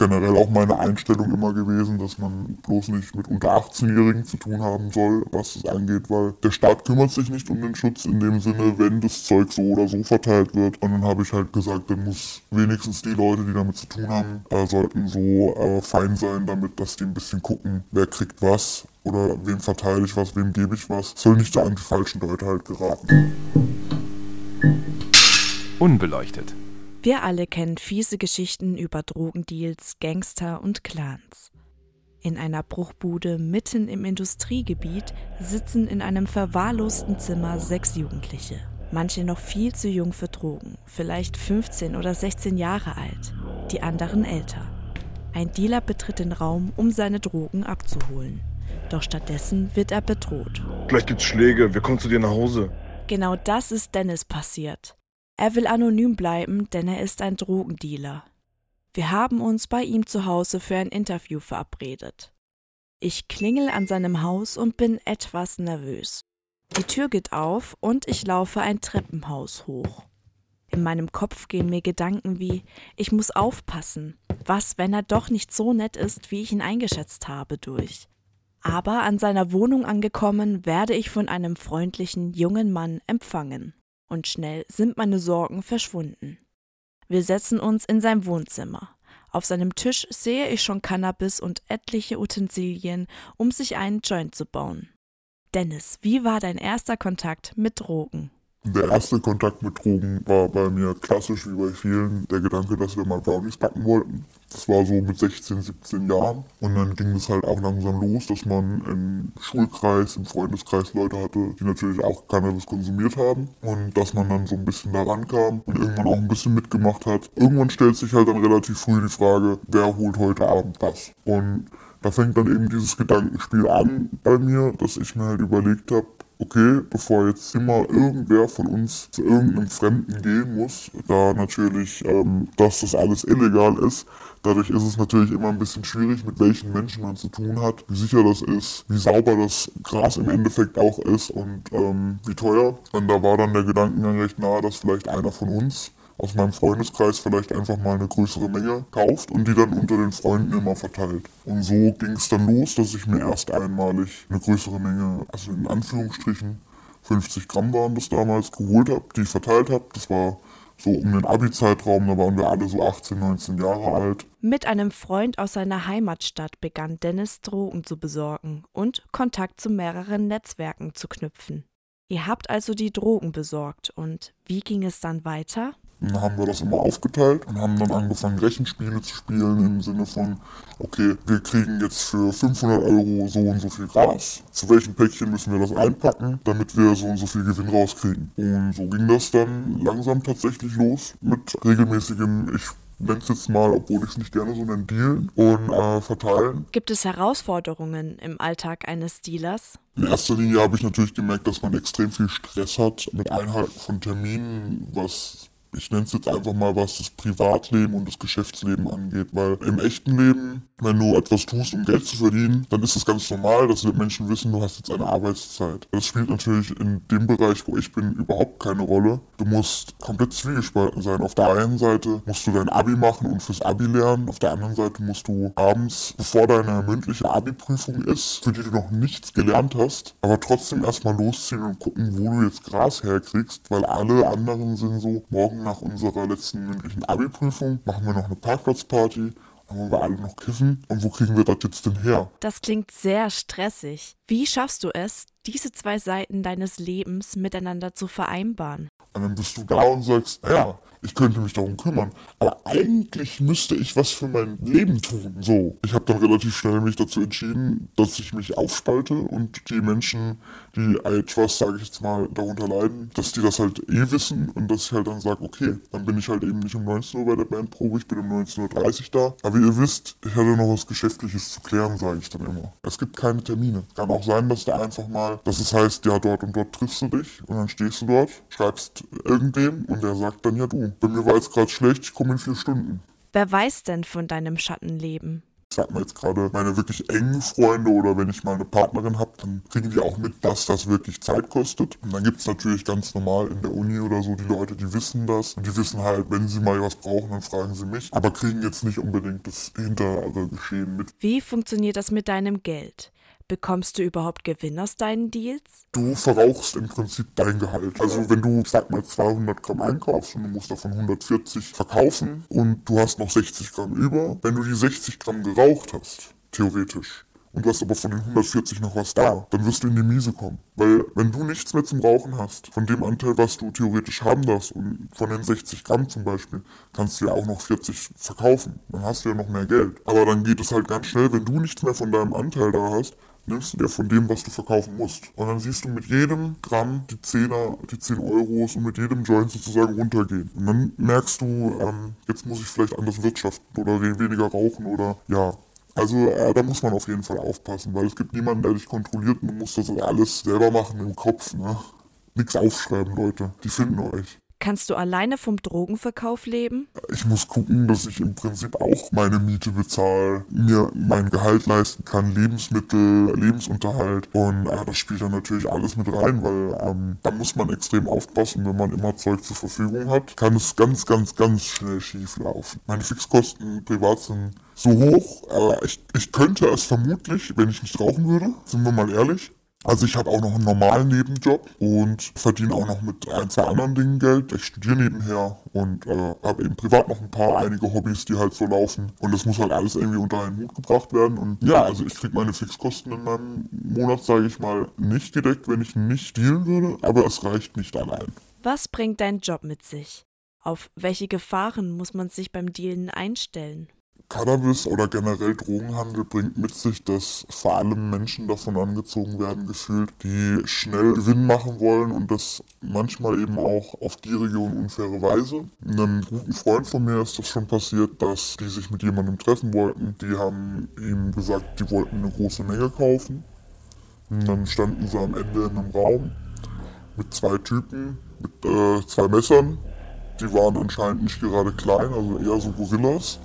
generell auch meine Einstellung immer gewesen, dass man bloß nicht mit unter 18-Jährigen zu tun haben soll, was es angeht, weil der Staat kümmert sich nicht um den Schutz in dem Sinne, wenn das Zeug so oder so verteilt wird. Und dann habe ich halt gesagt, dann muss wenigstens die Leute, die damit zu tun haben, äh, sollten so äh, fein sein damit, dass die ein bisschen gucken, wer kriegt was oder wem verteile ich was, wem gebe ich was. Soll nicht so an die falschen Leute halt geraten. Unbeleuchtet. Wir alle kennen fiese Geschichten über Drogendeals, Gangster und Clans. In einer Bruchbude mitten im Industriegebiet sitzen in einem verwahrlosten Zimmer sechs Jugendliche. Manche noch viel zu jung für Drogen, vielleicht 15 oder 16 Jahre alt, die anderen älter. Ein Dealer betritt den Raum, um seine Drogen abzuholen. Doch stattdessen wird er bedroht. Gleich gibt's Schläge, wir kommen zu dir nach Hause. Genau das ist Dennis passiert. Er will anonym bleiben, denn er ist ein Drogendealer. Wir haben uns bei ihm zu Hause für ein Interview verabredet. Ich klingel an seinem Haus und bin etwas nervös. Die Tür geht auf und ich laufe ein Treppenhaus hoch. In meinem Kopf gehen mir Gedanken wie, ich muss aufpassen, was, wenn er doch nicht so nett ist, wie ich ihn eingeschätzt habe, durch. Aber an seiner Wohnung angekommen, werde ich von einem freundlichen jungen Mann empfangen und schnell sind meine Sorgen verschwunden. Wir setzen uns in sein Wohnzimmer. Auf seinem Tisch sehe ich schon Cannabis und etliche Utensilien, um sich einen Joint zu bauen. Dennis, wie war dein erster Kontakt mit Drogen? Der erste Kontakt mit Drogen war bei mir klassisch wie bei vielen der Gedanke, dass wir mal Brownies backen wollten. Das war so mit 16, 17 Jahren. Und dann ging es halt auch langsam los, dass man im Schulkreis, im Freundeskreis Leute hatte, die natürlich auch Cannabis konsumiert haben. Und dass man dann so ein bisschen da rankam und irgendwann auch ein bisschen mitgemacht hat. Irgendwann stellt sich halt dann relativ früh die Frage, wer holt heute Abend was? Und da fängt dann eben dieses Gedankenspiel an bei mir, dass ich mir halt überlegt habe, okay, bevor jetzt immer irgendwer von uns zu irgendeinem Fremden gehen muss, da natürlich, ähm, dass das alles illegal ist, dadurch ist es natürlich immer ein bisschen schwierig, mit welchen Menschen man zu tun hat, wie sicher das ist, wie sauber das Gras im Endeffekt auch ist und ähm, wie teuer. Und da war dann der Gedankengang recht nahe, dass vielleicht einer von uns aus meinem Freundeskreis vielleicht einfach mal eine größere Menge kauft und die dann unter den Freunden immer verteilt. Und so ging es dann los, dass ich mir erst einmalig eine größere Menge, also in Anführungsstrichen 50 Gramm waren das damals, geholt habe, die ich verteilt habe. Das war so um den Abi-Zeitraum, da waren wir alle so 18, 19 Jahre alt. Mit einem Freund aus seiner Heimatstadt begann Dennis Drogen zu besorgen und Kontakt zu mehreren Netzwerken zu knüpfen. Ihr habt also die Drogen besorgt und wie ging es dann weiter? Dann haben wir das immer aufgeteilt und haben dann angefangen, Rechenspiele zu spielen im Sinne von, okay, wir kriegen jetzt für 500 Euro so und so viel Gras. Zu welchem Päckchen müssen wir das einpacken, damit wir so und so viel Gewinn rauskriegen. Und so ging das dann langsam tatsächlich los mit regelmäßigem, ich nenne es jetzt mal, obwohl ich es nicht gerne so nenne, Dealen und äh, verteilen. Gibt es Herausforderungen im Alltag eines Dealers? In erster Linie habe ich natürlich gemerkt, dass man extrem viel Stress hat mit Einhalten von Terminen, was ich nenne es jetzt einfach mal, was das Privatleben und das Geschäftsleben angeht, weil im echten Leben, wenn du etwas tust, um Geld zu verdienen, dann ist es ganz normal, dass die Menschen wissen, du hast jetzt eine Arbeitszeit. Das spielt natürlich in dem Bereich, wo ich bin, überhaupt keine Rolle. Du musst komplett zwiegespalten sein. Auf der einen Seite musst du dein Abi machen und fürs Abi lernen, auf der anderen Seite musst du abends, bevor deine mündliche Abi-Prüfung ist, für die du noch nichts gelernt hast, aber trotzdem erstmal losziehen und gucken, wo du jetzt Gras herkriegst, weil alle anderen sind so, morgen nach unserer letzten mündlichen Abi-Prüfung machen wir noch eine Parkplatzparty dann wollen wir alle noch kiffen. Und wo kriegen wir das jetzt denn her? Das klingt sehr stressig. Wie schaffst du es, diese zwei Seiten deines Lebens miteinander zu vereinbaren? Und dann bist du da und sagst, ja, ich könnte mich darum kümmern. Aber eigentlich müsste ich was für mein Leben tun. So. Ich habe dann relativ schnell mich dazu entschieden, dass ich mich aufspalte und die Menschen, die etwas, sage ich jetzt mal, darunter leiden, dass die das halt eh wissen und dass ich halt dann sage, okay, dann bin ich halt eben nicht um 19 Uhr bei der Bandprobe, ich bin um 19.30 Uhr da. Aber wie ihr wisst, ich hatte noch was Geschäftliches zu klären, sage ich dann immer. Es gibt keine Termine. Kann auch sein, dass da einfach mal, dass es heißt, ja, dort und dort triffst du dich und dann stehst du dort, schreibst irgendwem und der sagt dann, ja du, bei mir war jetzt gerade schlecht, ich komme in vier Stunden. Wer weiß denn von deinem Schattenleben? Ich sag mal jetzt gerade meine wirklich engen Freunde oder wenn ich mal eine Partnerin habe, dann kriegen die auch mit, dass das wirklich Zeit kostet. Und dann gibt es natürlich ganz normal in der Uni oder so die Leute, die wissen das und die wissen halt, wenn sie mal was brauchen, dann fragen sie mich, aber kriegen jetzt nicht unbedingt das hintere Geschehen mit. Wie funktioniert das mit deinem Geld? Bekommst du überhaupt Gewinn aus deinen Deals? Du verrauchst im Prinzip dein Gehalt. Also wenn du, sag mal, 200 Gramm einkaufst und du musst davon 140 verkaufen und du hast noch 60 Gramm über, wenn du die 60 Gramm geraucht hast, theoretisch, und du hast aber von den 140 noch was da, dann wirst du in die Miese kommen. Weil wenn du nichts mehr zum Rauchen hast, von dem Anteil, was du theoretisch haben darfst, und von den 60 Gramm zum Beispiel, kannst du ja auch noch 40 verkaufen. Dann hast du ja noch mehr Geld. Aber dann geht es halt ganz schnell, wenn du nichts mehr von deinem Anteil da hast, nimmst du dir von dem, was du verkaufen musst. Und dann siehst du mit jedem Gramm die Zehner, die 10 Euros und mit jedem Joint sozusagen runtergehen. Und dann merkst du, ähm, jetzt muss ich vielleicht anders wirtschaften oder weniger rauchen oder ja. Also äh, da muss man auf jeden Fall aufpassen, weil es gibt niemanden, der dich kontrolliert und du musst das alles selber machen im Kopf. Ne? Nichts aufschreiben, Leute. Die finden euch. Kannst du alleine vom Drogenverkauf leben? Ich muss gucken, dass ich im Prinzip auch meine Miete bezahle, mir mein Gehalt leisten kann, Lebensmittel, Lebensunterhalt. Und äh, das spielt dann natürlich alles mit rein, weil ähm, da muss man extrem aufpassen, wenn man immer Zeug zur Verfügung hat, kann es ganz, ganz, ganz schnell schief laufen. Meine Fixkosten privat sind so hoch, äh, ich, ich könnte es vermutlich, wenn ich nicht rauchen würde, sind wir mal ehrlich. Also ich habe auch noch einen normalen Nebenjob und verdiene auch noch mit ein, zwei anderen Dingen Geld. Ich studiere nebenher und äh, habe eben privat noch ein paar, einige Hobbys, die halt so laufen. Und das muss halt alles irgendwie unter einen Hut gebracht werden. Und ja, also ich kriege meine Fixkosten in meinem Monat, sage ich mal, nicht gedeckt, wenn ich nicht dealen würde. Aber es reicht nicht allein. Was bringt dein Job mit sich? Auf welche Gefahren muss man sich beim Dealen einstellen? Cannabis oder generell Drogenhandel bringt mit sich, dass vor allem Menschen davon angezogen werden, gefühlt, die schnell Gewinn machen wollen und das manchmal eben auch auf gierige und unfaire Weise. Einem guten Freund von mir ist das schon passiert, dass die sich mit jemandem treffen wollten. Die haben ihm gesagt, die wollten eine große Menge kaufen. Und dann standen sie am Ende in einem Raum mit zwei Typen, mit äh, zwei Messern. Die waren anscheinend nicht gerade klein, also eher so Gorillas.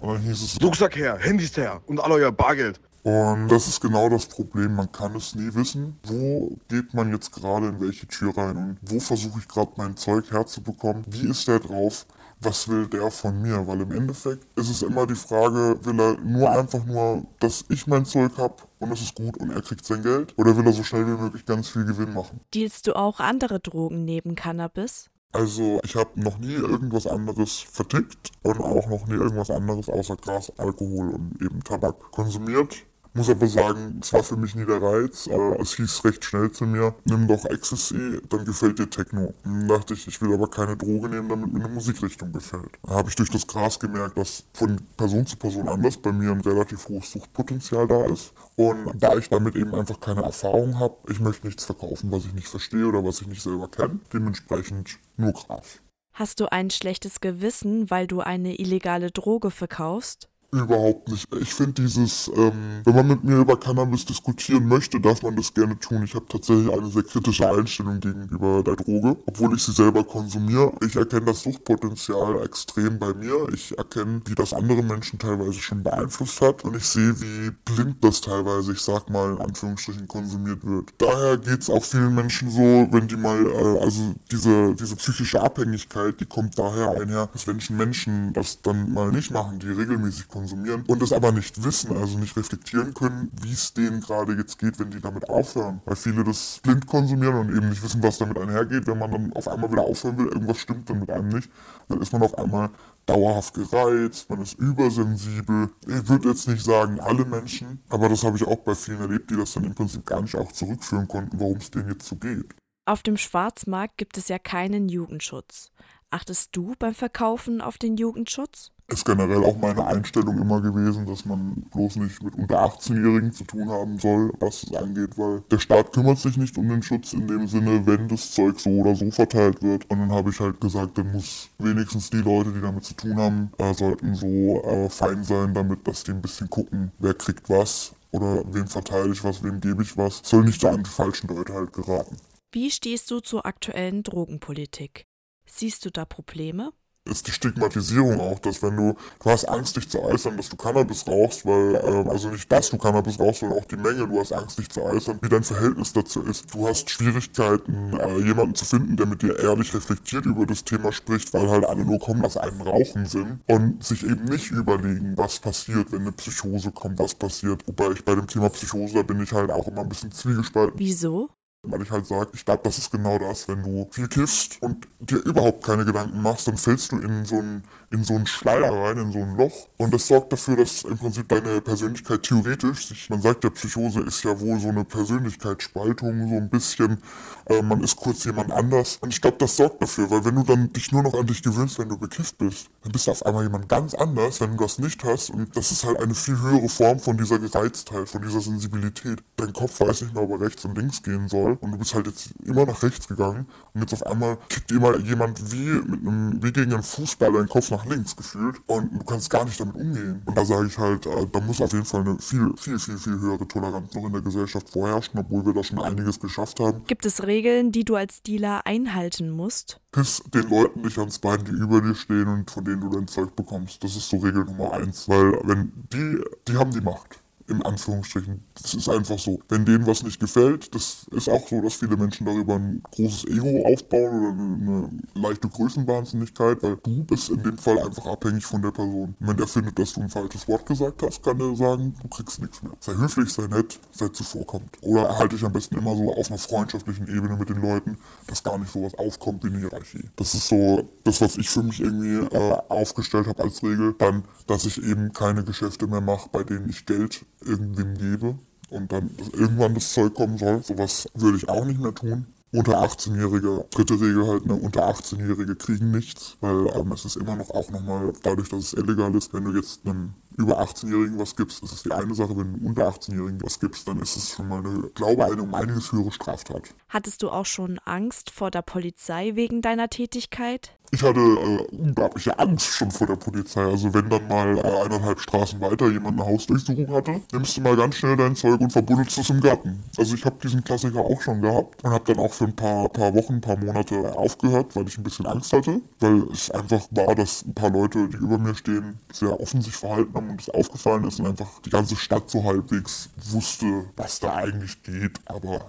Und dann hieß es, Rucksack her, Handys her und all euer Bargeld. und das ist genau das Problem, man kann es nie wissen. Wo geht man jetzt gerade in welche Tür rein und wo versuche ich gerade mein Zeug herzubekommen? Wie ist der drauf? Was will der von mir? Weil im Endeffekt ist es immer die Frage, will er nur einfach nur, dass ich mein Zeug habe und es ist gut und er kriegt sein Geld? Oder will er so schnell wie möglich ganz viel Gewinn machen? Dealst du auch andere Drogen neben Cannabis? Also ich habe noch nie irgendwas anderes vertickt und auch noch nie irgendwas anderes außer Gras, Alkohol und eben Tabak konsumiert. Muss aber sagen, es war für mich nie der Reiz, aber es hieß recht schnell zu mir, nimm doch Ecstasy, dann gefällt dir Techno. Dann dachte ich, ich will aber keine Droge nehmen, damit mir eine Musikrichtung gefällt. Da habe ich durch das Gras gemerkt, dass von Person zu Person anders bei mir ein relativ hohes Suchtpotenzial da ist. Und da ich damit eben einfach keine Erfahrung habe, ich möchte nichts verkaufen, was ich nicht verstehe oder was ich nicht selber kenne. Dementsprechend nur Gras. Hast du ein schlechtes Gewissen, weil du eine illegale Droge verkaufst? Überhaupt nicht. Ich finde dieses, ähm, wenn man mit mir über Cannabis diskutieren möchte, darf man das gerne tun. Ich habe tatsächlich eine sehr kritische Einstellung gegenüber der Droge, obwohl ich sie selber konsumiere. Ich erkenne das Suchtpotenzial extrem bei mir. Ich erkenne, wie das andere Menschen teilweise schon beeinflusst hat und ich sehe, wie blind das teilweise, ich sag mal in Anführungsstrichen, konsumiert wird. Daher geht's auch vielen Menschen so, wenn die mal, äh, also diese, diese psychische Abhängigkeit, die kommt daher einher, dass wenn Menschen das dann mal nicht machen, die regelmäßig konsumieren, konsumieren und es aber nicht wissen, also nicht reflektieren können, wie es denen gerade jetzt geht, wenn die damit aufhören. Weil viele das blind konsumieren und eben nicht wissen, was damit einhergeht. Wenn man dann auf einmal wieder aufhören will, irgendwas stimmt dann mit einem nicht, dann ist man auf einmal dauerhaft gereizt, man ist übersensibel. Ich würde jetzt nicht sagen alle Menschen, aber das habe ich auch bei vielen erlebt, die das dann im Prinzip gar nicht auch zurückführen konnten, warum es denen jetzt so geht. Auf dem Schwarzmarkt gibt es ja keinen Jugendschutz. Achtest du beim Verkaufen auf den Jugendschutz? Ist generell auch meine Einstellung immer gewesen, dass man bloß nicht mit unter 18-Jährigen zu tun haben soll, was es angeht, weil der Staat kümmert sich nicht um den Schutz in dem Sinne, wenn das Zeug so oder so verteilt wird. Und dann habe ich halt gesagt, dann muss wenigstens die Leute, die damit zu tun haben, äh, sollten so äh, fein sein damit, dass die ein bisschen gucken, wer kriegt was oder wem verteile ich was, wem gebe ich was. Soll nicht so an die falschen Leute halt geraten. Wie stehst du zur aktuellen Drogenpolitik? Siehst du da Probleme? Ist die Stigmatisierung auch, dass wenn du, du hast Angst, dich zu äußern, dass du Cannabis rauchst, weil, äh, also nicht, dass du Cannabis rauchst, sondern auch die Menge, du hast Angst, dich zu äußern, wie dein Verhältnis dazu ist. Du hast Schwierigkeiten, äh, jemanden zu finden, der mit dir ehrlich reflektiert über das Thema spricht, weil halt alle nur kommen aus einem Rauchen sind und sich eben nicht überlegen, was passiert, wenn eine Psychose kommt, was passiert. Wobei ich bei dem Thema Psychose, da bin ich halt auch immer ein bisschen zwiegespalten. Wieso? Weil ich halt sage, ich glaube, das ist genau das, wenn du viel kiffst und dir überhaupt keine Gedanken machst, dann fällst du in so einen in so einen Schleier rein, in so ein Loch. Und das sorgt dafür, dass im Prinzip deine Persönlichkeit theoretisch, sich, man sagt ja, Psychose ist ja wohl so eine Persönlichkeitsspaltung, so ein bisschen, äh, man ist kurz jemand anders. Und ich glaube, das sorgt dafür, weil wenn du dann dich nur noch an dich gewöhnst, wenn du bekifft bist, dann bist du auf einmal jemand ganz anders, wenn du das nicht hast. Und das ist halt eine viel höhere Form von dieser Gereiztheit, von dieser Sensibilität. Dein Kopf weiß nicht mehr, ob er rechts und links gehen soll. Und du bist halt jetzt immer nach rechts gegangen. Und jetzt auf einmal kickt immer jemand wie mit einem, wie gegen einen Fußball deinen Kopf nach links gefühlt und du kannst gar nicht damit umgehen. Und da sage ich halt, äh, da muss auf jeden Fall eine viel, viel, viel, viel höhere Toleranz noch in der Gesellschaft vorherrschen, obwohl wir da schon einiges geschafft haben. Gibt es Regeln, die du als Dealer einhalten musst? Piss den Leuten nicht ans Bein, die über dir stehen und von denen du dein Zeug bekommst. Das ist so Regel Nummer eins. Weil wenn die, die haben die Macht in Anführungsstrichen. Das ist einfach so. Wenn denen was nicht gefällt, das ist auch so, dass viele Menschen darüber ein großes Ego aufbauen oder eine leichte Größenwahnsinnigkeit, weil du bist in dem Fall einfach abhängig von der Person. Wenn der findet, dass du ein falsches Wort gesagt hast, kann der sagen, du kriegst nichts mehr. Sei höflich, sei nett, sei zuvorkommt. Oder erhalte dich am besten immer so auf einer freundschaftlichen Ebene mit den Leuten, dass gar nicht sowas aufkommt wie eine Hierarchie. Das ist so das, was ich für mich irgendwie äh, aufgestellt habe als Regel. Dann, dass ich eben keine Geschäfte mehr mache, bei denen ich Geld irgendwem gebe und dann irgendwann das Zeug kommen soll. Sowas würde ich auch nicht mehr tun. Unter 18-Jährige, dritte Regel halt, ne, unter 18-Jährige kriegen nichts, weil ähm, es ist immer noch auch nochmal, dadurch, dass es illegal ist, wenn du jetzt einem über 18-Jährigen was gibst, ist es die eine Sache, wenn du unter 18-Jährigen was gibst, dann ist es schon mal eine, glaube eine um einiges höhere Straftat. Hattest du auch schon Angst vor der Polizei wegen deiner Tätigkeit? Ich hatte äh, unglaubliche Angst schon vor der Polizei. Also wenn dann mal äh, eineinhalb Straßen weiter jemand eine Hausdurchsuchung hatte, nimmst du mal ganz schnell dein Zeug und verbuddelst es im Garten. Also ich habe diesen Klassiker auch schon gehabt und habe dann auch für ein paar, paar Wochen, ein paar Monate aufgehört, weil ich ein bisschen Angst hatte, weil es einfach war, dass ein paar Leute, die über mir stehen, sehr offen sich verhalten haben und es aufgefallen ist und einfach die ganze Stadt so halbwegs wusste, was da eigentlich geht. Aber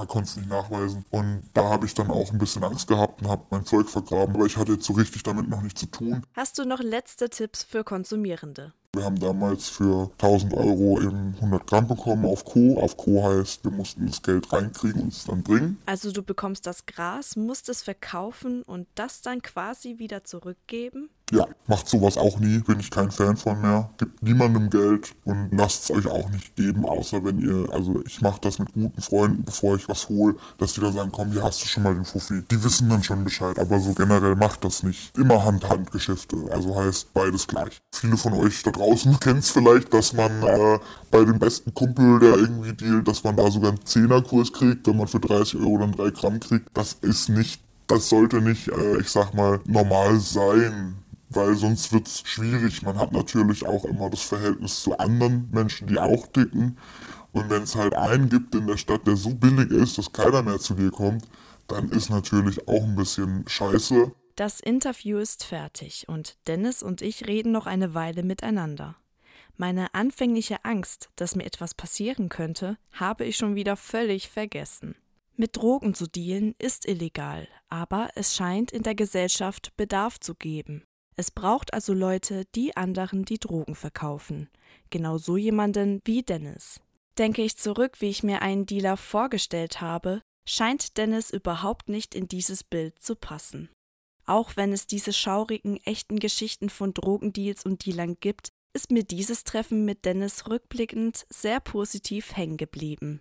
man konnte es nicht nachweisen. Und da habe ich dann auch ein bisschen Angst gehabt und habe mein Zeug vergraben, aber ich hatte jetzt so richtig damit noch nichts zu tun. Hast du noch letzte Tipps für Konsumierende? Wir haben damals für 1000 Euro eben 100 Gramm bekommen auf Co. Auf Co heißt, wir mussten das Geld reinkriegen und es dann bringen. Also du bekommst das Gras, musst es verkaufen und das dann quasi wieder zurückgeben? Ja, macht sowas auch nie, bin ich kein Fan von mehr. Gibt niemandem Geld und lasst es euch auch nicht geben, außer wenn ihr, also ich mache das mit guten Freunden, bevor ich was hole, dass die dann sagen, komm, hier hast du schon mal den Fuffi. Die wissen dann schon Bescheid, aber so generell macht das nicht. Immer Hand-Hand-Geschäfte, also heißt beides gleich. Viele von euch da draußen kennen es vielleicht, dass man äh, bei dem besten Kumpel, der irgendwie dealt, dass man da sogar einen Zehnerkurs kriegt, wenn man für 30 Euro dann 3 Gramm kriegt. Das ist nicht, das sollte nicht, äh, ich sag mal, normal sein weil sonst wird es schwierig. Man hat natürlich auch immer das Verhältnis zu anderen Menschen, die auch dicken. Und wenn es halt einen gibt in der Stadt, der so billig ist, dass keiner mehr zu dir kommt, dann ist natürlich auch ein bisschen scheiße. Das Interview ist fertig und Dennis und ich reden noch eine Weile miteinander. Meine anfängliche Angst, dass mir etwas passieren könnte, habe ich schon wieder völlig vergessen. Mit Drogen zu dealen ist illegal, aber es scheint in der Gesellschaft Bedarf zu geben. Es braucht also Leute, die anderen die Drogen verkaufen. Genau so jemanden wie Dennis. Denke ich zurück, wie ich mir einen Dealer vorgestellt habe, scheint Dennis überhaupt nicht in dieses Bild zu passen. Auch wenn es diese schaurigen, echten Geschichten von Drogendeals und Dealern gibt, ist mir dieses Treffen mit Dennis rückblickend sehr positiv hängen geblieben.